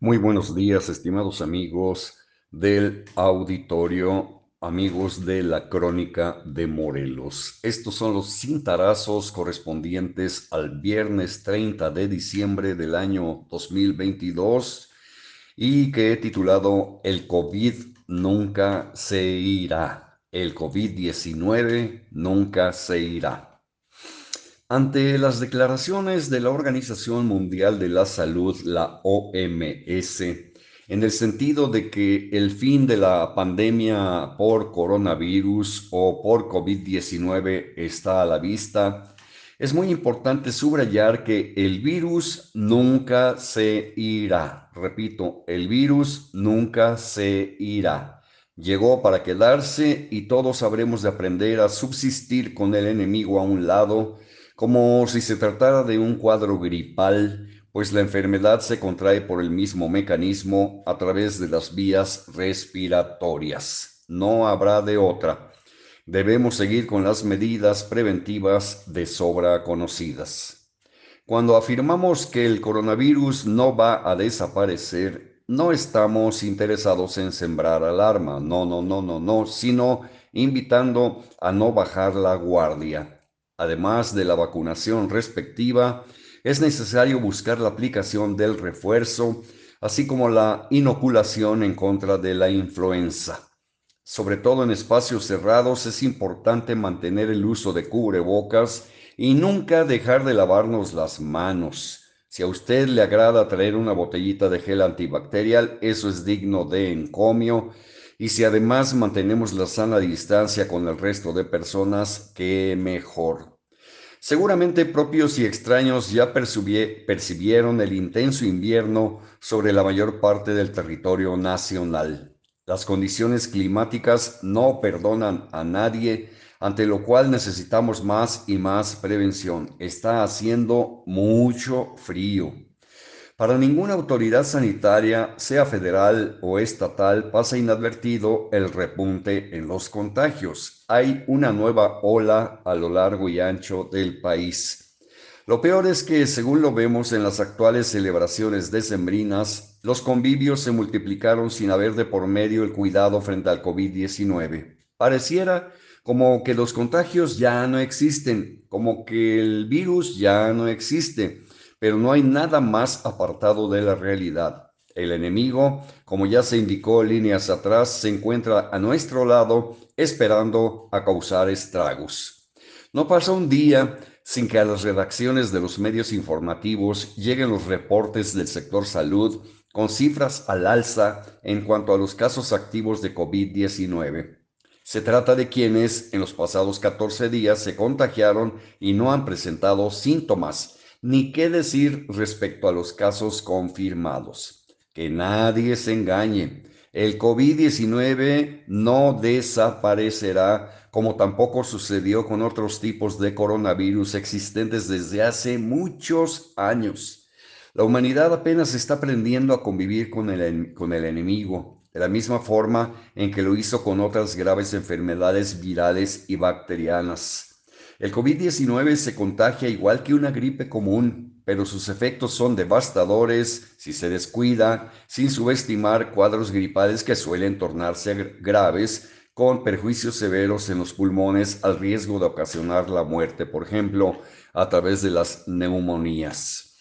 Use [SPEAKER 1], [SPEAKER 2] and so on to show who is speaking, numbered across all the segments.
[SPEAKER 1] Muy buenos días, estimados amigos del auditorio, amigos de la Crónica de Morelos. Estos son los cintarazos correspondientes al viernes 30 de diciembre del año 2022 y que he titulado El COVID nunca se irá. El COVID-19 nunca se irá. Ante las declaraciones de la Organización Mundial de la Salud, la OMS, en el sentido de que el fin de la pandemia por coronavirus o por COVID-19 está a la vista, es muy importante subrayar que el virus nunca se irá. Repito, el virus nunca se irá. Llegó para quedarse y todos habremos de aprender a subsistir con el enemigo a un lado como si se tratara de un cuadro gripal, pues la enfermedad se contrae por el mismo mecanismo a través de las vías respiratorias. No habrá de otra. Debemos seguir con las medidas preventivas de sobra conocidas. Cuando afirmamos que el coronavirus no va a desaparecer, no estamos interesados en sembrar alarma, no, no, no, no, no, sino invitando a no bajar la guardia. Además de la vacunación respectiva, es necesario buscar la aplicación del refuerzo, así como la inoculación en contra de la influenza. Sobre todo en espacios cerrados es importante mantener el uso de cubrebocas y nunca dejar de lavarnos las manos. Si a usted le agrada traer una botellita de gel antibacterial, eso es digno de encomio. Y si además mantenemos la sana distancia con el resto de personas, qué mejor. Seguramente propios y extraños ya percibieron el intenso invierno sobre la mayor parte del territorio nacional. Las condiciones climáticas no perdonan a nadie, ante lo cual necesitamos más y más prevención. Está haciendo mucho frío. Para ninguna autoridad sanitaria, sea federal o estatal, pasa inadvertido el repunte en los contagios. Hay una nueva ola a lo largo y ancho del país. Lo peor es que, según lo vemos en las actuales celebraciones decembrinas, los convivios se multiplicaron sin haber de por medio el cuidado frente al COVID-19. Pareciera como que los contagios ya no existen, como que el virus ya no existe pero no hay nada más apartado de la realidad. El enemigo, como ya se indicó líneas atrás, se encuentra a nuestro lado esperando a causar estragos. No pasa un día sin que a las redacciones de los medios informativos lleguen los reportes del sector salud con cifras al alza en cuanto a los casos activos de COVID-19. Se trata de quienes en los pasados 14 días se contagiaron y no han presentado síntomas, ni qué decir respecto a los casos confirmados. Que nadie se engañe. El COVID-19 no desaparecerá como tampoco sucedió con otros tipos de coronavirus existentes desde hace muchos años. La humanidad apenas está aprendiendo a convivir con el, con el enemigo, de la misma forma en que lo hizo con otras graves enfermedades virales y bacterianas. El COVID-19 se contagia igual que una gripe común, pero sus efectos son devastadores si se descuida, sin subestimar cuadros gripales que suelen tornarse graves con perjuicios severos en los pulmones al riesgo de ocasionar la muerte, por ejemplo, a través de las neumonías.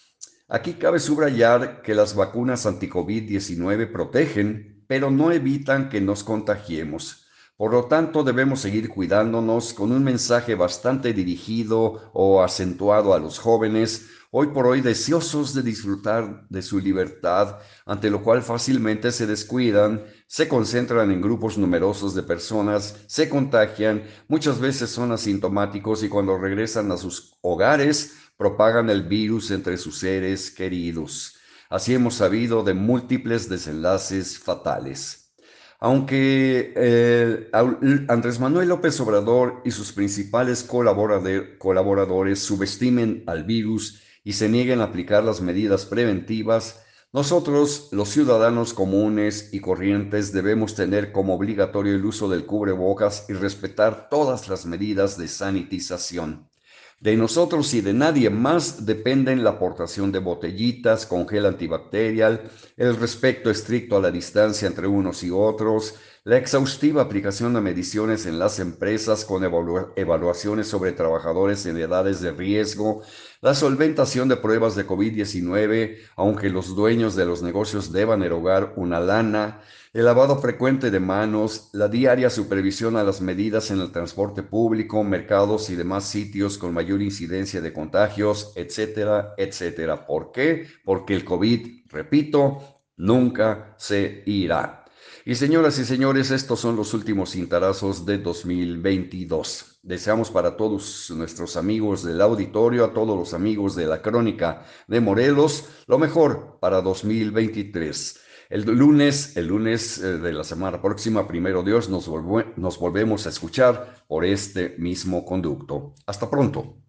[SPEAKER 1] Aquí cabe subrayar que las vacunas anti-COVID-19 protegen, pero no evitan que nos contagiemos. Por lo tanto, debemos seguir cuidándonos con un mensaje bastante dirigido o acentuado a los jóvenes, hoy por hoy deseosos de disfrutar de su libertad, ante lo cual fácilmente se descuidan, se concentran en grupos numerosos de personas, se contagian, muchas veces son asintomáticos y cuando regresan a sus hogares propagan el virus entre sus seres queridos. Así hemos sabido de múltiples desenlaces fatales. Aunque eh, Andrés Manuel López Obrador y sus principales colaboradores subestimen al virus y se nieguen a aplicar las medidas preventivas, nosotros, los ciudadanos comunes y corrientes, debemos tener como obligatorio el uso del cubrebocas y respetar todas las medidas de sanitización. De nosotros y de nadie más dependen la aportación de botellitas con gel antibacterial, el respeto estricto a la distancia entre unos y otros, la exhaustiva aplicación de mediciones en las empresas con evaluaciones sobre trabajadores en edades de riesgo, la solventación de pruebas de COVID-19, aunque los dueños de los negocios deban erogar una lana, el lavado frecuente de manos, la diaria supervisión a las medidas en el transporte público, mercados y demás sitios con mayor incidencia de contagios, etcétera, etcétera. ¿Por qué? Porque el COVID, repito, nunca se irá. Y señoras y señores, estos son los últimos cintarazos de 2022. Deseamos para todos nuestros amigos del auditorio, a todos los amigos de la crónica de Morelos, lo mejor para 2023. El lunes, el lunes eh, de la semana próxima, primero Dios, nos, nos volvemos a escuchar por este mismo conducto. Hasta pronto.